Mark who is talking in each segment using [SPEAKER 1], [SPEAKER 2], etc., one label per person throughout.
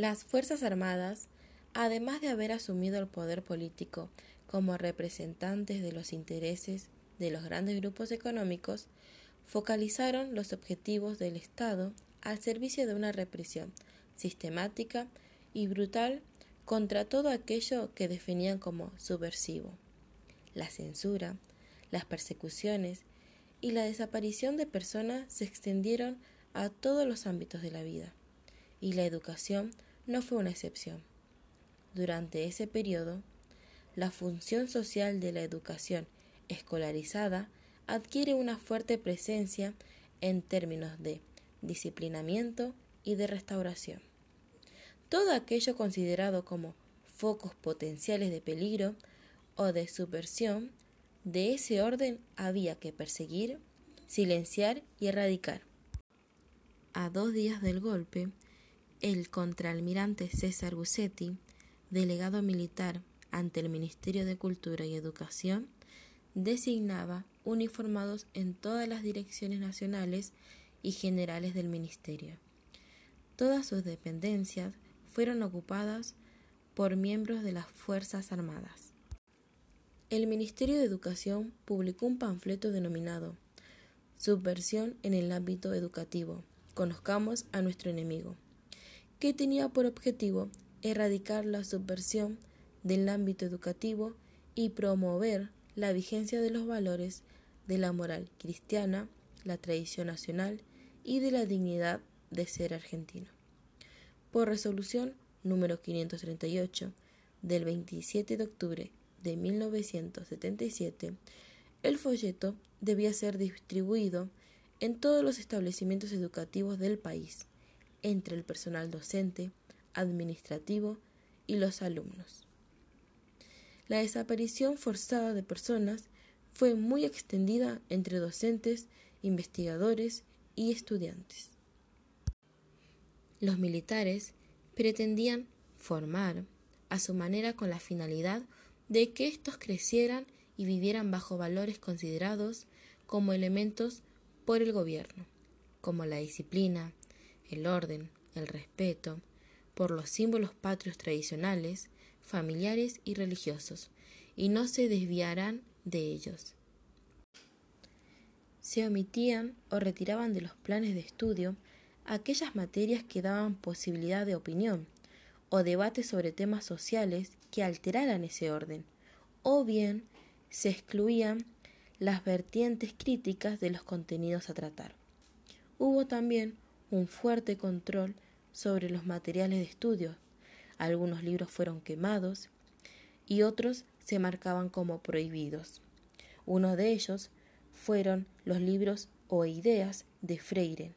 [SPEAKER 1] Las Fuerzas Armadas, además de haber asumido el poder político como representantes de los intereses de los grandes grupos económicos, focalizaron los objetivos del Estado al servicio de una represión sistemática y brutal contra todo aquello que definían como subversivo. La censura, las persecuciones y la desaparición de personas se extendieron a todos los ámbitos de la vida, y la educación no fue una excepción. Durante ese periodo, la función social de la educación escolarizada adquiere una fuerte presencia en términos de disciplinamiento y de restauración. Todo aquello considerado como focos potenciales de peligro o de subversión, de ese orden había que perseguir, silenciar y erradicar. A dos días del golpe, el contraalmirante César Bussetti, delegado militar ante el Ministerio de Cultura y Educación, designaba uniformados en todas las direcciones nacionales y generales del Ministerio. Todas sus dependencias fueron ocupadas por miembros de las Fuerzas Armadas. El Ministerio de Educación publicó un panfleto denominado Subversión en el ámbito educativo. Conozcamos a nuestro enemigo, que tenía por objetivo erradicar la subversión del ámbito educativo y promover la vigencia de los valores de la moral cristiana, la tradición nacional y de la dignidad de ser argentino. Por resolución número 538 del 27 de octubre de 1977, el folleto debía ser distribuido en todos los establecimientos educativos del país, entre el personal docente, administrativo y los alumnos. La desaparición forzada de personas fue muy extendida entre docentes, investigadores y estudiantes. Los militares pretendían formar a su manera con la finalidad de que éstos crecieran y vivieran bajo valores considerados como elementos por el gobierno, como la disciplina, el orden, el respeto, por los símbolos patrios tradicionales, familiares y religiosos, y no se desviarán de ellos. Se omitían o retiraban de los planes de estudio aquellas materias que daban posibilidad de opinión o debate sobre temas sociales que alteraran ese orden, o bien se excluían las vertientes críticas de los contenidos a tratar. Hubo también un fuerte control sobre los materiales de estudio. Algunos libros fueron quemados y otros se marcaban como prohibidos. Uno de ellos fueron los libros o ideas de Freire.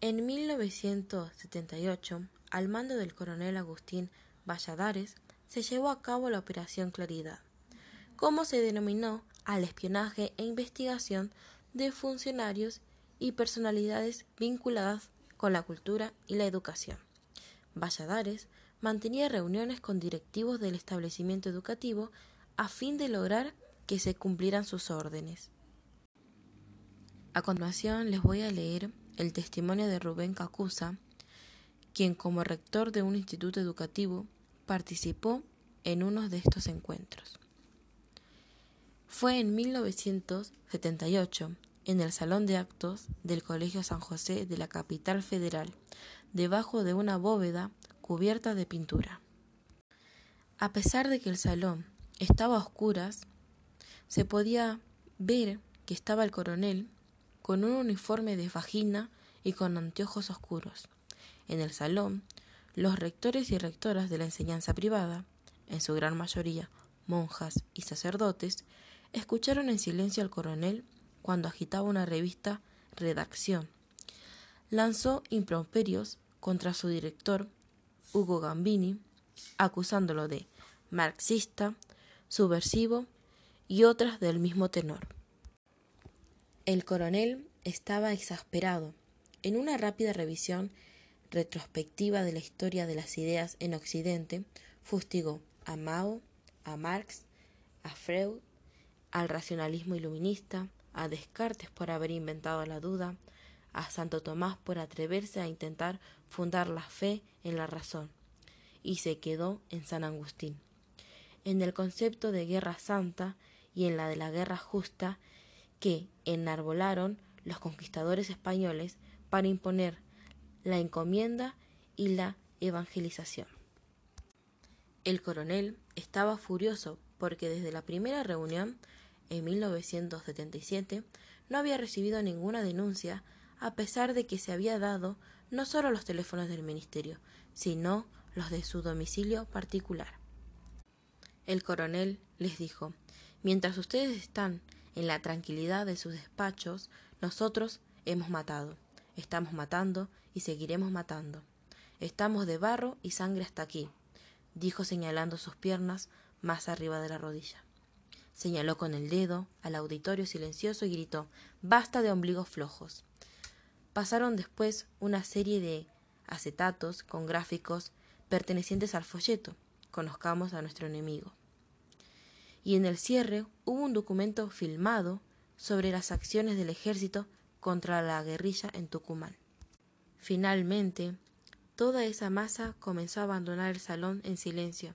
[SPEAKER 1] En 1978, al mando del coronel Agustín Valladares, se llevó a cabo la Operación Claridad, como se denominó al espionaje e investigación de funcionarios y personalidades vinculadas con la cultura y la educación. Valladares mantenía reuniones con directivos del establecimiento educativo a fin de lograr que se cumplieran sus órdenes. A continuación les voy a leer el testimonio de Rubén Cacusa, quien como rector de un instituto educativo participó en uno de estos encuentros. Fue en 1978 en el salón de actos del Colegio San José de la capital federal, debajo de una bóveda cubierta de pintura. A pesar de que el salón estaba a oscuras, se podía ver que estaba el coronel con un uniforme de vagina y con anteojos oscuros. En el salón, los rectores y rectoras de la enseñanza privada, en su gran mayoría monjas y sacerdotes, escucharon en silencio al coronel cuando agitaba una revista Redacción. Lanzó improperios contra su director, Hugo Gambini, acusándolo de marxista, subversivo y otras del mismo tenor. El coronel estaba exasperado. En una rápida revisión retrospectiva de la historia de las ideas en Occidente, fustigó a Mao, a Marx, a Freud, al racionalismo iluminista, a Descartes por haber inventado la duda, a Santo Tomás por atreverse a intentar fundar la fe en la razón, y se quedó en San Agustín. En el concepto de guerra santa y en la de la guerra justa que enarbolaron los conquistadores españoles para imponer la encomienda y la evangelización. El coronel estaba furioso porque desde la primera reunión, en 1977, no había recibido ninguna denuncia, a pesar de que se había dado no solo los teléfonos del ministerio, sino los de su domicilio particular. El coronel les dijo Mientras ustedes están en la tranquilidad de sus despachos, nosotros hemos matado, estamos matando y seguiremos matando. Estamos de barro y sangre hasta aquí, dijo señalando sus piernas más arriba de la rodilla. Señaló con el dedo al auditorio silencioso y gritó Basta de ombligos flojos. Pasaron después una serie de acetatos con gráficos pertenecientes al folleto. Conozcamos a nuestro enemigo. Y en el cierre hubo un documento filmado sobre las acciones del ejército contra la guerrilla en Tucumán. Finalmente, toda esa masa comenzó a abandonar el salón en silencio,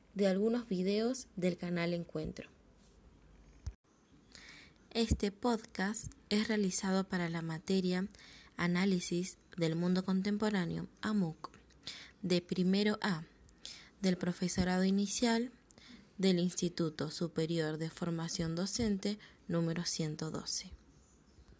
[SPEAKER 1] de algunos videos del canal Encuentro. Este podcast es realizado para la materia Análisis del Mundo Contemporáneo, AMUC, de primero A, del profesorado inicial del Instituto Superior de Formación Docente número 112.